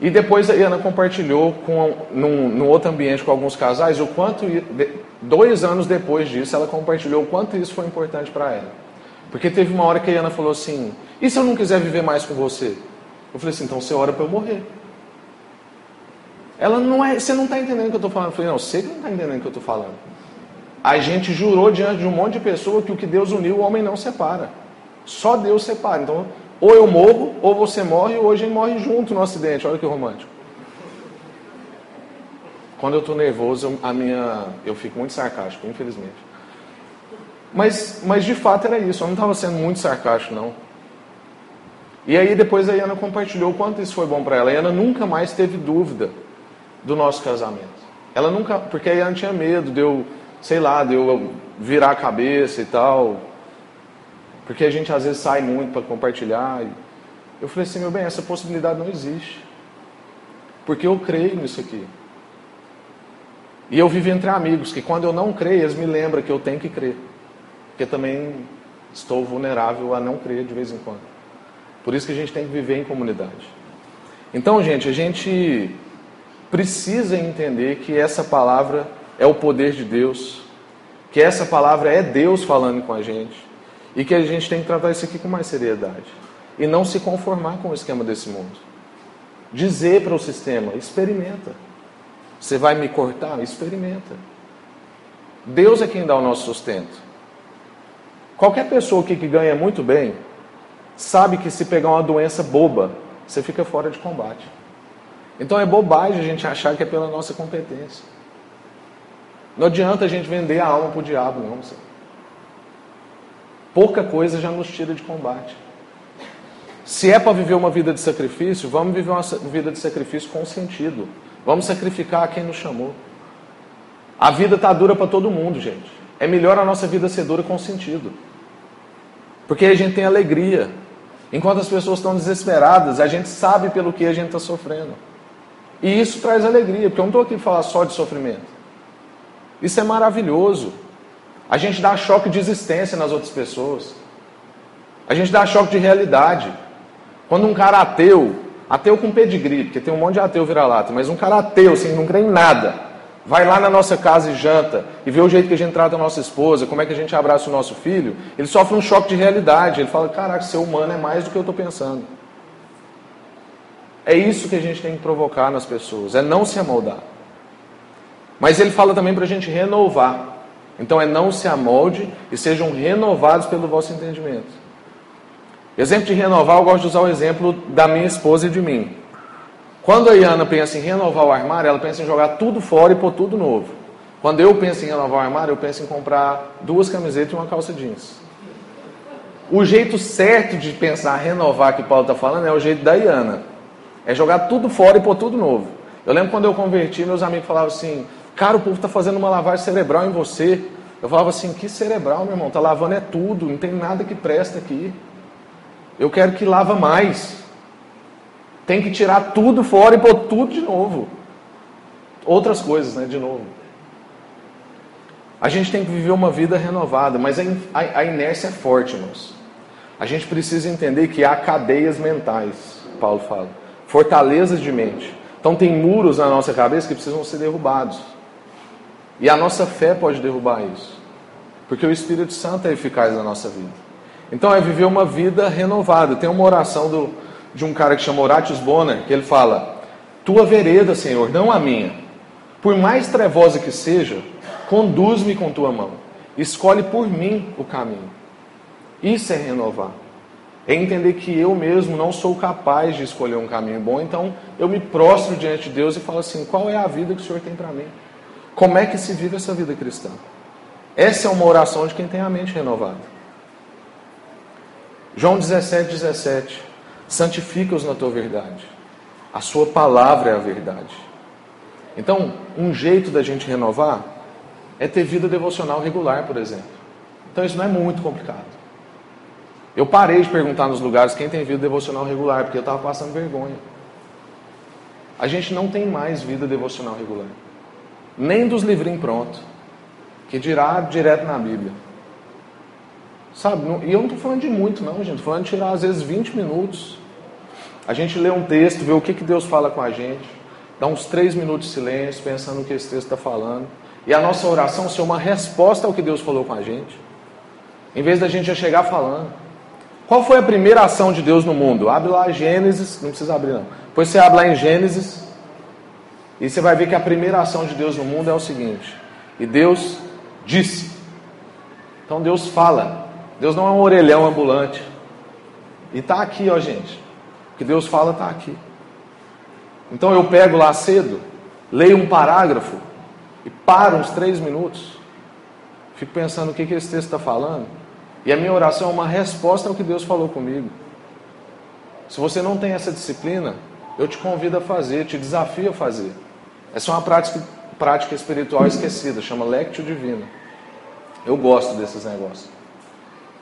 E depois a Ana compartilhou com, num, num outro ambiente com alguns casais o quanto, dois anos depois disso, ela compartilhou o quanto isso foi importante para ela. Porque teve uma hora que a Ana falou assim: e se eu não quiser viver mais com você? Eu falei assim: então você ora para eu morrer. Ela não é, você não está entendendo o que eu estou falando. Eu falei: não, você que não está entendendo o que eu estou falando. A gente jurou diante de um monte de pessoa que o que Deus uniu, o homem não separa. Só Deus separa. Então, ou eu morro, ou você morre, ou a gente morre junto no acidente. Olha que romântico. Quando eu estou nervoso, a minha, eu fico muito sarcástico, infelizmente. Mas, mas de fato era isso. Eu não estava sendo muito sarcástico, não. E aí depois a Ana compartilhou o quanto isso foi bom para ela. A Ana nunca mais teve dúvida do nosso casamento. Ela nunca, porque a Ana tinha medo de eu, sei lá, de eu virar a cabeça e tal. Porque a gente às vezes sai muito para compartilhar. Eu falei assim, meu bem, essa possibilidade não existe. Porque eu creio nisso aqui. E eu vivo entre amigos, que quando eu não creio, eles me lembram que eu tenho que crer. Porque também estou vulnerável a não crer de vez em quando. Por isso que a gente tem que viver em comunidade. Então, gente, a gente precisa entender que essa palavra é o poder de Deus, que essa palavra é Deus falando com a gente e que a gente tem que tratar isso aqui com mais seriedade e não se conformar com o esquema desse mundo. Dizer para o sistema: experimenta. Você vai me cortar? Experimenta. Deus é quem dá o nosso sustento. Qualquer pessoa que ganha muito bem sabe que se pegar uma doença boba, você fica fora de combate. Então é bobagem a gente achar que é pela nossa competência. Não adianta a gente vender a alma para o diabo, não. Senhor. Pouca coisa já nos tira de combate. Se é para viver uma vida de sacrifício, vamos viver uma vida de sacrifício com sentido. Vamos sacrificar quem nos chamou. A vida está dura para todo mundo, gente. É melhor a nossa vida ser dura com sentido. Porque a gente tem alegria. Enquanto as pessoas estão desesperadas, a gente sabe pelo que a gente está sofrendo. E isso traz alegria, porque eu não estou aqui para falar só de sofrimento. Isso é maravilhoso. A gente dá choque de existência nas outras pessoas. A gente dá choque de realidade. Quando um cara ateu, ateu com pedigree, porque tem um monte de ateu vira-lata, mas um cara ateu, assim, não crê em nada, vai lá na nossa casa e janta e vê o jeito que a gente trata a nossa esposa, como é que a gente abraça o nosso filho, ele sofre um choque de realidade. Ele fala: caraca, ser humano é mais do que eu estou pensando. É isso que a gente tem que provocar nas pessoas, é não se amoldar. Mas ele fala também para a gente renovar. Então é não se amolde e sejam renovados pelo vosso entendimento. Exemplo de renovar, eu gosto de usar o exemplo da minha esposa e de mim. Quando a Iana pensa em renovar o armário, ela pensa em jogar tudo fora e pôr tudo novo. Quando eu penso em renovar o armário, eu penso em comprar duas camisetas e uma calça jeans. O jeito certo de pensar renovar que Paulo está falando é o jeito da Iana. É jogar tudo fora e pôr tudo novo. Eu lembro quando eu converti, meus amigos falavam assim, cara, o povo está fazendo uma lavagem cerebral em você. Eu falava assim, que cerebral, meu irmão? Tá lavando é tudo, não tem nada que presta aqui. Eu quero que lava mais. Tem que tirar tudo fora e pôr tudo de novo. Outras coisas, né? De novo. A gente tem que viver uma vida renovada, mas a inércia é forte, irmãos. A gente precisa entender que há cadeias mentais, Paulo fala, fortalezas de mente. Então tem muros na nossa cabeça que precisam ser derrubados. E a nossa fé pode derrubar isso. Porque o Espírito Santo é eficaz na nossa vida. Então é viver uma vida renovada. Tem uma oração do, de um cara que chama Horatius Bonner, que ele fala: Tua vereda, Senhor, não a minha. Por mais trevosa que seja, conduz-me com tua mão. Escolhe por mim o caminho. Isso é renovar. É entender que eu mesmo não sou capaz de escolher um caminho bom, então eu me prostro diante de Deus e falo assim: qual é a vida que o Senhor tem para mim? Como é que se vive essa vida cristã? Essa é uma oração de quem tem a mente renovada. João 17, 17 santifica-os na tua verdade. A sua palavra é a verdade. Então, um jeito da gente renovar é ter vida devocional regular, por exemplo. Então, isso não é muito complicado. Eu parei de perguntar nos lugares quem tem vida devocional regular, porque eu estava passando vergonha. A gente não tem mais vida devocional regular. Nem dos livrinhos prontos. Que dirá direto na Bíblia. Sabe? E eu não estou falando de muito, não, gente. Estou falando de tirar, às vezes, 20 minutos. A gente lê um texto, vê o que, que Deus fala com a gente, dá uns 3 minutos de silêncio, pensando no que esse texto está falando. E a nossa oração ser uma resposta ao que Deus falou com a gente. Em vez da gente já chegar falando. Qual foi a primeira ação de Deus no mundo? Abre lá Gênesis, não precisa abrir não. Depois você abre lá em Gênesis e você vai ver que a primeira ação de Deus no mundo é o seguinte: e Deus disse. Então Deus fala. Deus não é um orelhão ambulante. E está aqui, ó gente. O que Deus fala está aqui. Então eu pego lá cedo, leio um parágrafo e paro uns três minutos. Fico pensando o que, que esse texto está falando. E a minha oração é uma resposta ao que Deus falou comigo. Se você não tem essa disciplina, eu te convido a fazer, te desafio a fazer. Essa é uma prática, prática espiritual esquecida, chama Lectio Divina. Eu gosto desses negócios.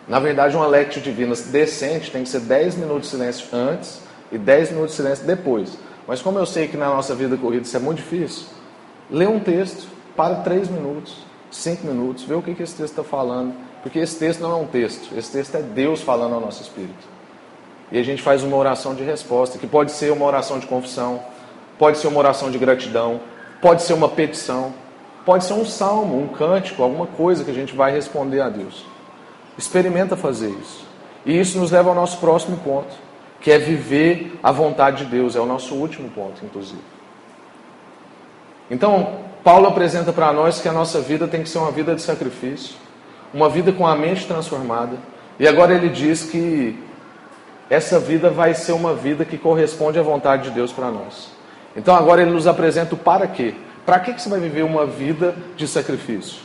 Na verdade, uma Lectio Divina decente tem que ser 10 minutos de silêncio antes e 10 minutos de silêncio depois. Mas como eu sei que na nossa vida corrida isso é muito difícil, lê um texto, para 3 minutos, 5 minutos, vê o que, que esse texto está falando porque esse texto não é um texto, esse texto é Deus falando ao nosso espírito. E a gente faz uma oração de resposta, que pode ser uma oração de confissão, pode ser uma oração de gratidão, pode ser uma petição, pode ser um salmo, um cântico, alguma coisa que a gente vai responder a Deus. Experimenta fazer isso. E isso nos leva ao nosso próximo ponto, que é viver a vontade de Deus, é o nosso último ponto, inclusive. Então, Paulo apresenta para nós que a nossa vida tem que ser uma vida de sacrifício uma vida com a mente transformada. E agora ele diz que essa vida vai ser uma vida que corresponde à vontade de Deus para nós. Então agora ele nos apresenta o para quê. Para que você vai viver uma vida de sacrifício?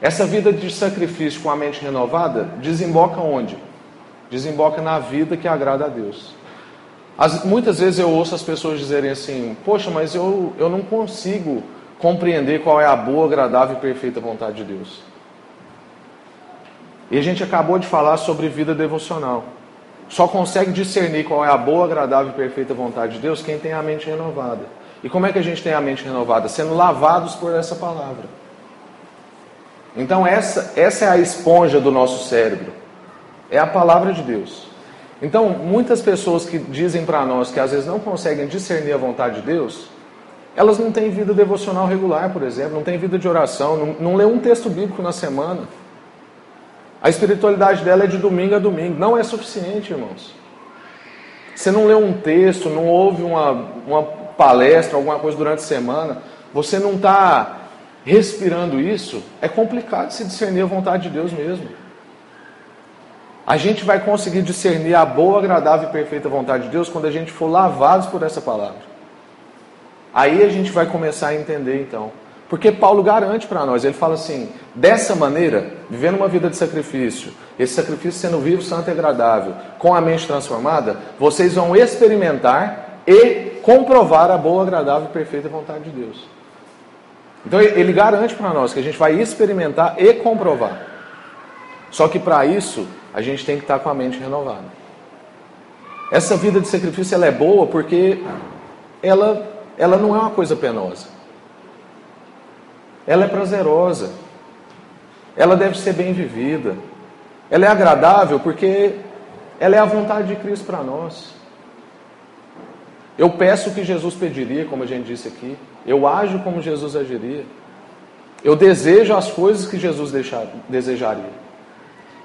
Essa vida de sacrifício com a mente renovada desemboca onde? Desemboca na vida que agrada a Deus. As, muitas vezes eu ouço as pessoas dizerem assim: Poxa, mas eu, eu não consigo compreender qual é a boa, agradável e perfeita vontade de Deus. E a gente acabou de falar sobre vida devocional. Só consegue discernir qual é a boa, agradável e perfeita vontade de Deus quem tem a mente renovada. E como é que a gente tem a mente renovada? Sendo lavados por essa palavra. Então, essa, essa é a esponja do nosso cérebro. É a palavra de Deus. Então, muitas pessoas que dizem para nós que às vezes não conseguem discernir a vontade de Deus, elas não têm vida devocional regular, por exemplo, não têm vida de oração, não, não lê um texto bíblico na semana. A espiritualidade dela é de domingo a domingo. Não é suficiente, irmãos. Você não lê um texto, não ouve uma, uma palestra, alguma coisa durante a semana, você não está respirando isso, é complicado se discernir a vontade de Deus mesmo. A gente vai conseguir discernir a boa, agradável e perfeita vontade de Deus quando a gente for lavados por essa palavra. Aí a gente vai começar a entender então porque Paulo garante para nós, ele fala assim: dessa maneira, vivendo uma vida de sacrifício, esse sacrifício sendo vivo, santo e agradável, com a mente transformada, vocês vão experimentar e comprovar a boa, agradável e perfeita vontade de Deus. Então ele garante para nós que a gente vai experimentar e comprovar. Só que para isso, a gente tem que estar com a mente renovada. Essa vida de sacrifício ela é boa porque ela, ela não é uma coisa penosa ela é prazerosa, ela deve ser bem vivida, ela é agradável porque ela é a vontade de Cristo para nós. Eu peço o que Jesus pediria, como a gente disse aqui, eu ajo como Jesus agiria, eu desejo as coisas que Jesus deixar, desejaria.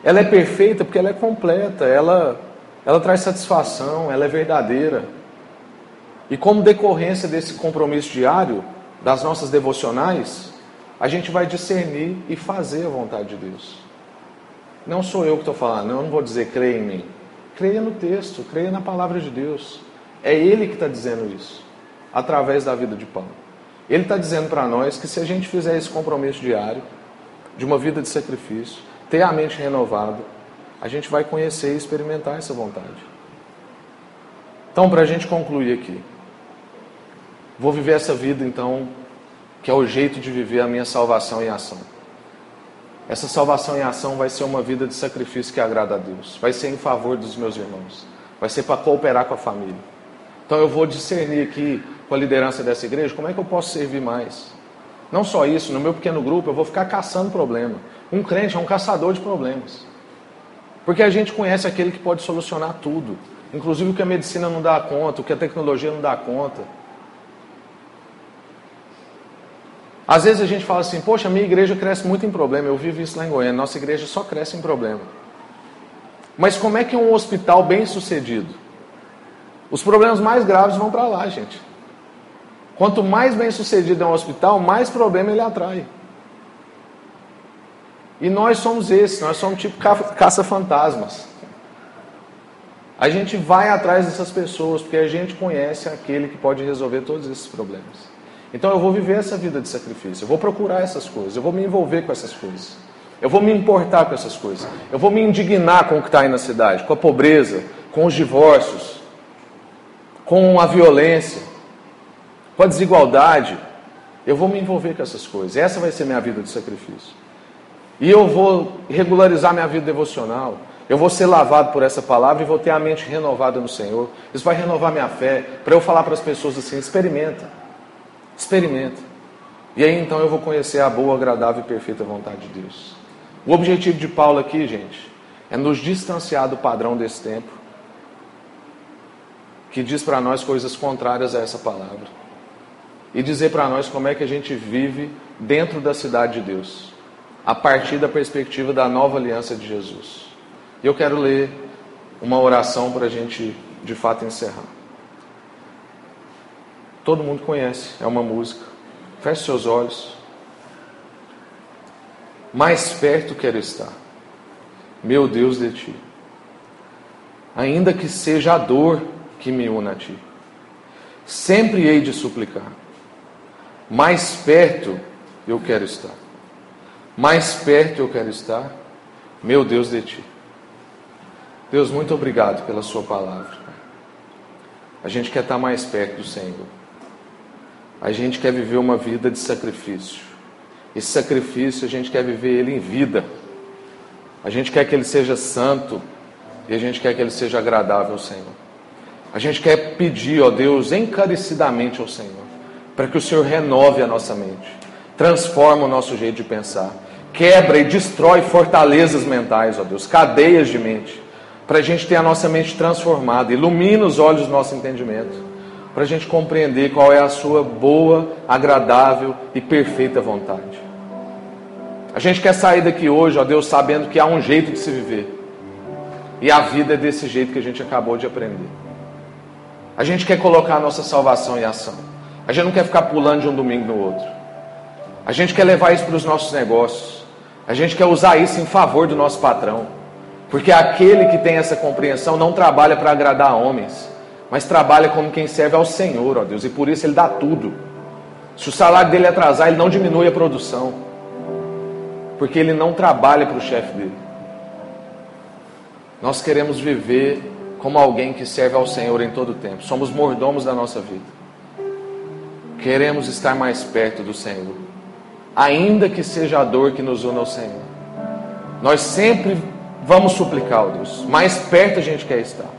Ela é perfeita porque ela é completa, ela, ela traz satisfação, ela é verdadeira. E como decorrência desse compromisso diário, das nossas devocionais, a gente vai discernir e fazer a vontade de Deus. Não sou eu que estou falando, eu não vou dizer creia em mim. Creia no texto, creia na palavra de Deus. É Ele que está dizendo isso, através da vida de Paulo. Ele está dizendo para nós que se a gente fizer esse compromisso diário, de uma vida de sacrifício, ter a mente renovada, a gente vai conhecer e experimentar essa vontade. Então, para a gente concluir aqui, vou viver essa vida então que é o jeito de viver a minha salvação em ação. Essa salvação em ação vai ser uma vida de sacrifício que agrada a Deus, vai ser em favor dos meus irmãos, vai ser para cooperar com a família. Então eu vou discernir aqui com a liderança dessa igreja como é que eu posso servir mais. Não só isso, no meu pequeno grupo eu vou ficar caçando problema. Um crente é um caçador de problemas. Porque a gente conhece aquele que pode solucionar tudo, inclusive o que a medicina não dá conta, o que a tecnologia não dá conta. Às vezes a gente fala assim, poxa, minha igreja cresce muito em problema, eu vivo isso lá em Goiânia, nossa igreja só cresce em problema. Mas como é que um hospital bem sucedido? Os problemas mais graves vão para lá, gente. Quanto mais bem sucedido é um hospital, mais problema ele atrai. E nós somos esses, nós somos tipo caça-fantasmas. A gente vai atrás dessas pessoas porque a gente conhece aquele que pode resolver todos esses problemas. Então eu vou viver essa vida de sacrifício, eu vou procurar essas coisas, eu vou me envolver com essas coisas, eu vou me importar com essas coisas, eu vou me indignar com o que está aí na cidade, com a pobreza, com os divórcios, com a violência, com a desigualdade. Eu vou me envolver com essas coisas, essa vai ser minha vida de sacrifício. E eu vou regularizar minha vida devocional. Eu vou ser lavado por essa palavra e vou ter a mente renovada no Senhor. Isso vai renovar minha fé. Para eu falar para as pessoas assim: experimenta. Experimenta. E aí então eu vou conhecer a boa, agradável e perfeita vontade de Deus. O objetivo de Paulo aqui, gente, é nos distanciar do padrão desse tempo, que diz para nós coisas contrárias a essa palavra, e dizer para nós como é que a gente vive dentro da cidade de Deus a partir da perspectiva da nova aliança de Jesus. Eu quero ler uma oração para a gente de fato encerrar. Todo mundo conhece, é uma música. Feche seus olhos. Mais perto quero estar, meu Deus, de ti. Ainda que seja a dor que me una a ti, sempre hei de suplicar. Mais perto eu quero estar mais perto eu quero estar, meu Deus, de Ti. Deus, muito obrigado pela Sua palavra. A gente quer estar mais perto do Senhor. A gente quer viver uma vida de sacrifício. Esse sacrifício a gente quer viver ele em vida. A gente quer que ele seja santo e a gente quer que ele seja agradável ao Senhor. A gente quer pedir, ó Deus, encarecidamente ao Senhor, para que o Senhor renove a nossa mente, transforme o nosso jeito de pensar quebra e destrói fortalezas mentais, ó Deus, cadeias de mente, para a gente ter a nossa mente transformada, ilumina os olhos do nosso entendimento, para a gente compreender qual é a Sua boa, agradável e perfeita vontade. A gente quer sair daqui hoje, ó Deus, sabendo que há um jeito de se viver. E a vida é desse jeito que a gente acabou de aprender. A gente quer colocar a nossa salvação em ação. A gente não quer ficar pulando de um domingo no outro. A gente quer levar isso para os nossos negócios. A gente quer usar isso em favor do nosso patrão. Porque aquele que tem essa compreensão não trabalha para agradar homens, mas trabalha como quem serve ao Senhor, ó Deus, e por isso ele dá tudo. Se o salário dele atrasar, ele não diminui a produção, porque ele não trabalha para o chefe dele. Nós queremos viver como alguém que serve ao Senhor em todo o tempo, somos mordomos da nossa vida. Queremos estar mais perto do Senhor ainda que seja a dor que nos una ao Senhor. Nós sempre vamos suplicar, ó Deus, mais perto a gente quer estar.